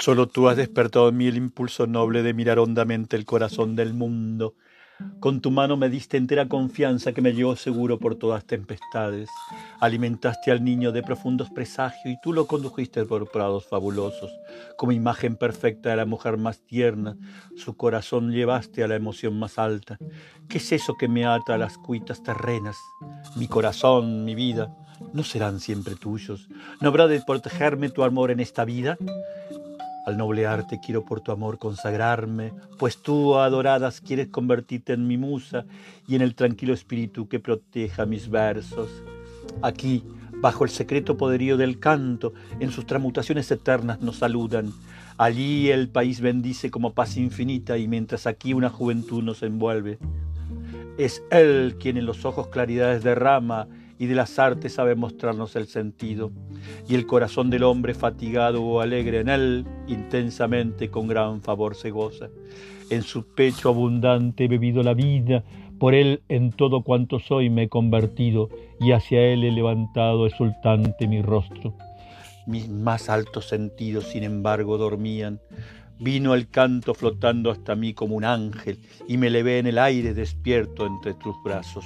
Solo tú has despertado en mí el impulso noble de mirar hondamente el corazón del mundo. Con tu mano me diste entera confianza que me llevó seguro por todas tempestades. Alimentaste al niño de profundos presagios y tú lo condujiste por prados fabulosos. Como imagen perfecta de la mujer más tierna, su corazón llevaste a la emoción más alta. ¿Qué es eso que me ata a las cuitas terrenas? Mi corazón, mi vida, ¿no serán siempre tuyos? ¿No habrá de protegerme tu amor en esta vida? Al noble arte quiero por tu amor consagrarme, pues tú, adoradas, quieres convertirte en mi musa y en el tranquilo espíritu que proteja mis versos. Aquí, bajo el secreto poderío del canto, en sus transmutaciones eternas nos saludan. Allí el país bendice como paz infinita y mientras aquí una juventud nos envuelve. Es Él quien en los ojos claridades derrama y de las artes sabe mostrarnos el sentido. Y el corazón del hombre fatigado o alegre en él, intensamente con gran favor se goza. En su pecho abundante he bebido la vida, por él en todo cuanto soy me he convertido, y hacia él he levantado exultante mi rostro. Mis más altos sentidos, sin embargo, dormían. Vino el canto flotando hasta mí como un ángel, y me levé en el aire despierto entre tus brazos.